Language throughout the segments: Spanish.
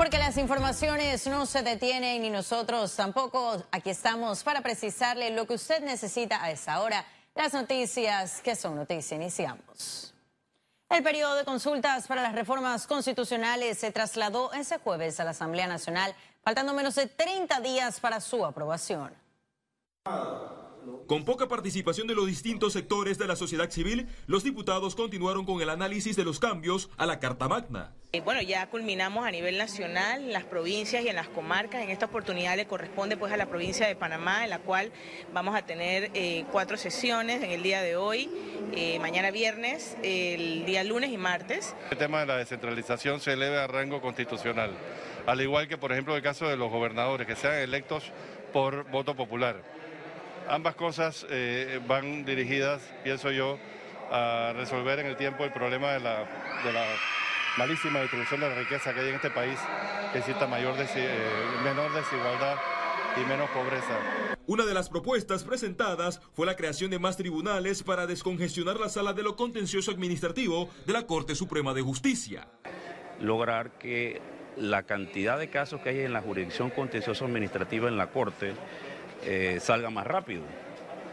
Porque las informaciones no se detienen y nosotros tampoco. Aquí estamos para precisarle lo que usted necesita a esa hora. Las noticias que son noticias. Iniciamos. El periodo de consultas para las reformas constitucionales se trasladó ese jueves a la Asamblea Nacional, faltando menos de 30 días para su aprobación. Con poca participación de los distintos sectores de la sociedad civil, los diputados continuaron con el análisis de los cambios a la Carta Magna. Eh, bueno, ya culminamos a nivel nacional, en las provincias y en las comarcas. En esta oportunidad le corresponde pues a la provincia de Panamá, en la cual vamos a tener eh, cuatro sesiones en el día de hoy, eh, mañana viernes, el día lunes y martes. El tema de la descentralización se eleve a rango constitucional, al igual que por ejemplo el caso de los gobernadores, que sean electos por voto popular. Ambas cosas van dirigidas, pienso yo, a resolver en el tiempo el problema de la, malísima distribución de la riqueza que hay en este país, que exista mayor eh, menor desigualdad y menos pobreza. Una de las propuestas presentadas fue la creación de más tribunales para descongestionar la sala de lo contencioso administrativo de la Corte Suprema de Justicia. Lograr que la cantidad de casos que hay en la jurisdicción contencioso administrativa en la Corte eh, salga más rápido.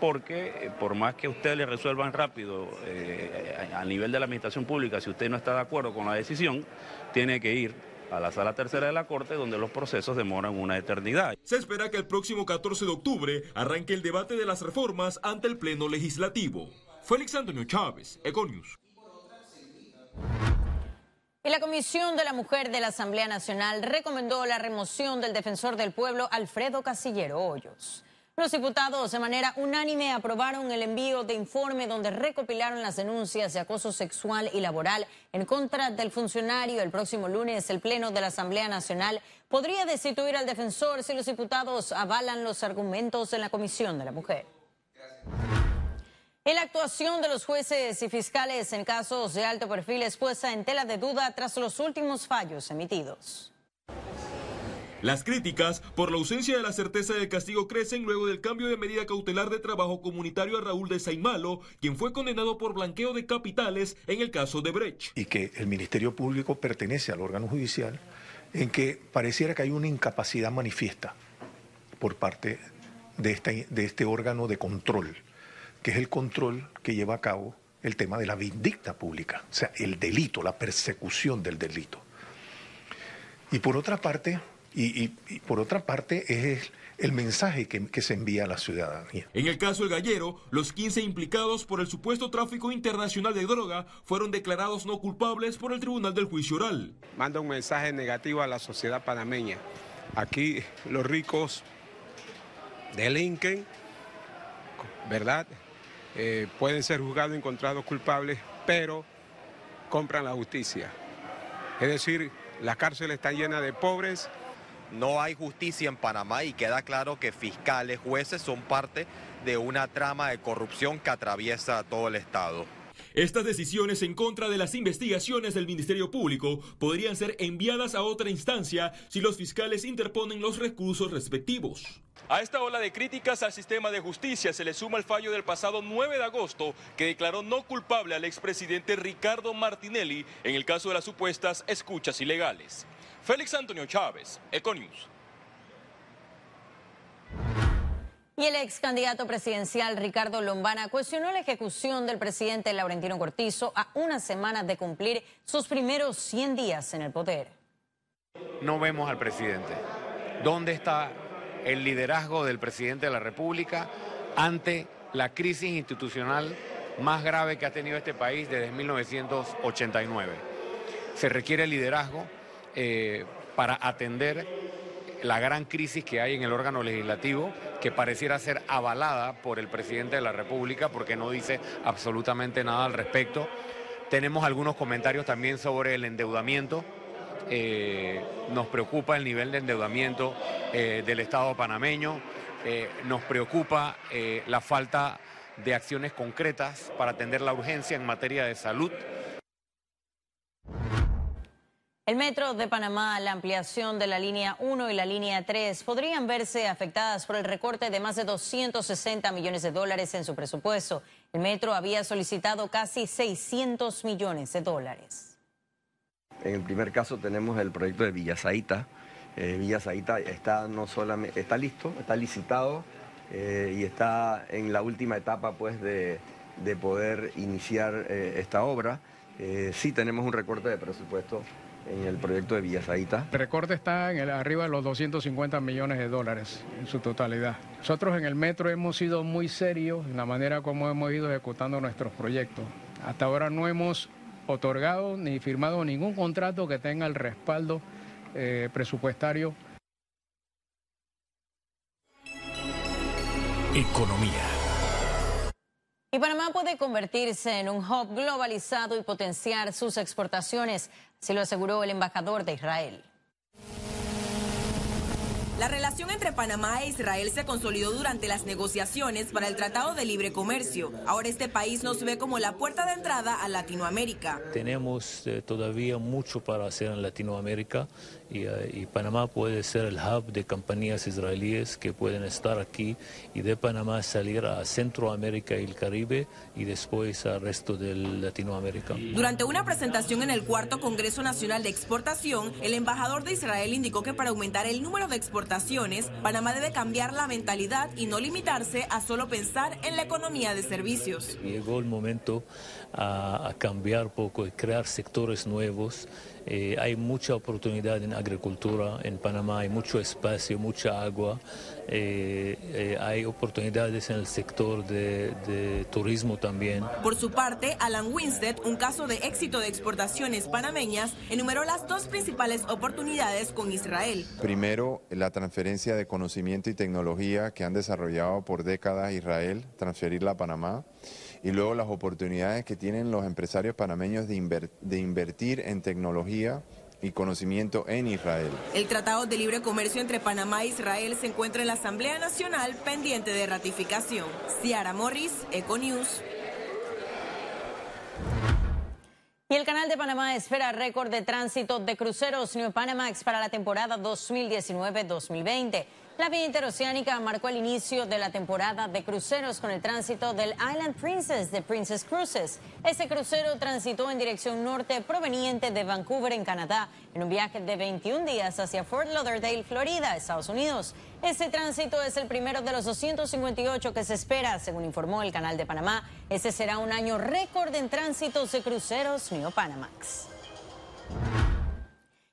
Porque eh, por más que usted le resuelvan rápido eh, a nivel de la administración pública, si usted no está de acuerdo con la decisión, tiene que ir a la sala tercera de la Corte, donde los procesos demoran una eternidad. Se espera que el próximo 14 de octubre arranque el debate de las reformas ante el Pleno Legislativo. Félix Antonio Chávez, Econius. Y la Comisión de la Mujer de la Asamblea Nacional recomendó la remoción del defensor del pueblo Alfredo Casillero Hoyos. Los diputados de manera unánime aprobaron el envío de informe donde recopilaron las denuncias de acoso sexual y laboral en contra del funcionario. El próximo lunes el Pleno de la Asamblea Nacional podría destituir al defensor si los diputados avalan los argumentos de la Comisión de la Mujer. La actuación de los jueces y fiscales en casos de alto perfil es puesta en tela de duda tras los últimos fallos emitidos. Las críticas por la ausencia de la certeza del castigo crecen luego del cambio de medida cautelar de trabajo comunitario a Raúl de Saimalo, quien fue condenado por blanqueo de capitales en el caso de Brecht. Y que el Ministerio Público pertenece al órgano judicial, en que pareciera que hay una incapacidad manifiesta por parte de este, de este órgano de control que es el control que lleva a cabo el tema de la vindicta pública, o sea, el delito, la persecución del delito. Y por otra parte, y, por otra parte es el mensaje que, que, se envía a la ciudadanía. En el caso del Gallero, los 15 implicados por el supuesto tráfico internacional de droga fueron declarados no culpables por el Tribunal del Juicio Oral. Manda un mensaje negativo a la sociedad panameña. Aquí los ricos delinquen, ¿verdad? Eh, pueden ser juzgados y encontrados culpables, pero compran la justicia. Es decir, la cárcel está llena de pobres. No hay justicia en Panamá y queda claro que fiscales, jueces son parte de una trama de corrupción que atraviesa todo el Estado. Estas decisiones en contra de las investigaciones del Ministerio Público podrían ser enviadas a otra instancia si los fiscales interponen los recursos respectivos. A esta ola de críticas al sistema de justicia se le suma el fallo del pasado 9 de agosto que declaró no culpable al expresidente Ricardo Martinelli en el caso de las supuestas escuchas ilegales. Félix Antonio Chávez, Econius. Y el ex candidato presidencial Ricardo Lombana cuestionó la ejecución del presidente Laurentino Cortizo a una semana de cumplir sus primeros 100 días en el poder. No vemos al presidente. ¿Dónde está el liderazgo del presidente de la República ante la crisis institucional más grave que ha tenido este país desde 1989? Se requiere liderazgo eh, para atender la gran crisis que hay en el órgano legislativo, que pareciera ser avalada por el presidente de la República porque no dice absolutamente nada al respecto. Tenemos algunos comentarios también sobre el endeudamiento. Eh, nos preocupa el nivel de endeudamiento eh, del Estado panameño, nos preocupa la falta de acciones concretas para atender la urgencia en materia de salud. El metro de Panamá, la ampliación de la línea 1 y la línea 3 podrían verse afectadas por el recorte de más de 260 millones de dólares en su presupuesto. El metro había solicitado casi 600 millones de dólares. En el primer caso tenemos el proyecto de Villasaita. Eh, Villasaita está, no solamente, está listo, está licitado eh, y está en la última etapa pues, de, poder iniciar eh, esta obra. sí tenemos un recorte de presupuesto en el proyecto de Villasaita. El recorte está en el, arriba de los 250 millones de dólares en su totalidad. Nosotros en el metro hemos sido muy serios en la manera como hemos ido ejecutando nuestros proyectos. Hasta ahora no hemos otorgado ni firmado ningún contrato que tenga el respaldo eh, presupuestario. Economía. Y Panamá puede convertirse en un hub globalizado y potenciar sus exportaciones, así lo aseguró el embajador de Israel. La relación entre Panamá e Israel se consolidó durante las negociaciones para el Tratado de Libre Comercio. Ahora este país nos ve como la puerta de entrada a Latinoamérica. Tenemos eh, todavía mucho para hacer en Latinoamérica eh, y, Panamá puede ser el hub de compañías israelíes que pueden estar aquí y de Panamá salir a Centroamérica y el Caribe y después al resto de Latinoamérica. Durante una presentación en el cuarto Congreso Nacional de Exportación, el embajador de Israel indicó que para aumentar el número de exportaciones, Panamá debe cambiar la mentalidad y no limitarse a solo pensar en la economía de servicios. Llegó el momento a, a cambiar poco y crear sectores nuevos eh, hay mucha oportunidad en agricultura en Panamá, hay mucho espacio, mucha agua, eh, eh, hay oportunidades en el sector de, turismo también. Por su parte, Alan Winstead, un caso de éxito de exportaciones panameñas, enumeró las dos principales oportunidades con Israel. Primero, la transferencia de conocimiento y tecnología que han desarrollado por décadas Israel, transferirla a Panamá y luego las oportunidades que tienen los empresarios panameños de, de invertir en tecnología y conocimiento en Israel. El Tratado de Libre Comercio entre Panamá e Israel se encuentra en la Asamblea Nacional pendiente de ratificación. Ciara Morris, Econews. Y el Canal de Panamá espera récord de tránsito de cruceros New Panamax para la temporada 2019-2020. La vía interoceánica marcó el inicio de la temporada de cruceros con el tránsito del Island Princess de Princess Cruises. Ese crucero transitó en dirección norte proveniente de Vancouver, en Canadá, en un viaje de 21 días hacia Fort Lauderdale, Florida, Estados Unidos. Ese tránsito es el primero de los 258 que se espera, según informó el Canal de Panamá. Ese será un año récord en tránsitos de cruceros Neo Panamax.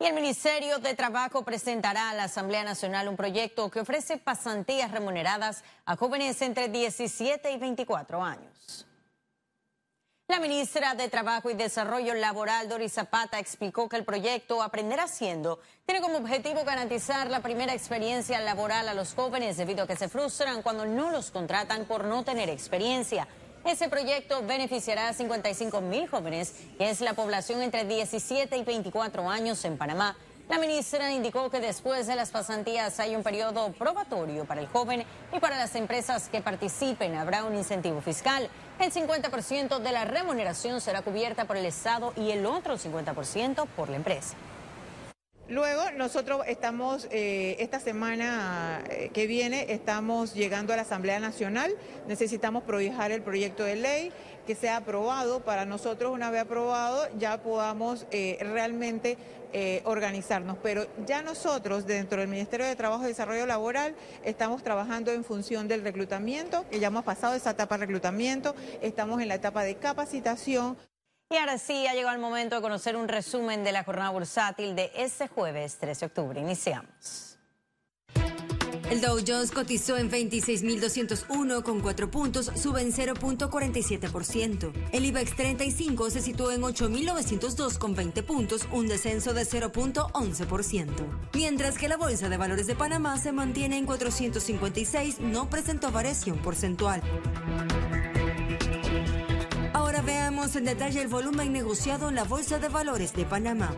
Y el Ministerio de Trabajo presentará a la Asamblea Nacional un proyecto que ofrece pasantías remuneradas a jóvenes entre 17 y 24 años. La ministra de Trabajo y Desarrollo Laboral, Doris Zapata, explicó que el proyecto Aprender Haciendo tiene como objetivo garantizar la primera experiencia laboral a los jóvenes debido a que se frustran cuando no los contratan por no tener experiencia. Ese proyecto beneficiará a 55 mil jóvenes, que es la población entre 17 y 24 años en Panamá. La ministra indicó que después de las pasantías hay un periodo probatorio para el joven y para las empresas que participen habrá un incentivo fiscal. El 50% de la remuneración será cubierta por el Estado y el otro 50% por la empresa. Luego nosotros estamos, eh, esta semana eh, que viene, estamos llegando a la Asamblea Nacional, necesitamos prohijar el proyecto de ley que sea aprobado, para nosotros una vez aprobado ya podamos eh, realmente organizarnos. Pero ya nosotros dentro del Ministerio de Trabajo y Desarrollo Laboral estamos trabajando en función del reclutamiento, que ya hemos pasado esa etapa de reclutamiento, estamos en la etapa de capacitación. Y ahora sí, ha llegado el momento de conocer un resumen de la jornada bursátil de este jueves 13 de octubre. Iniciamos. El Dow Jones cotizó en 26.201 con 4 puntos, sube en 0.47%. El IBEX 35 se situó en 8.902 con 20 puntos, un descenso de 0.11%. Mientras que la Bolsa de Valores de Panamá se mantiene en 456, no presentó variación porcentual. En detalle el volumen negociado en la Bolsa de Valores de Panamá.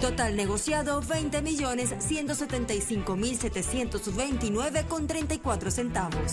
Total negociado 20 millones 175 mil 729 con 34 centavos.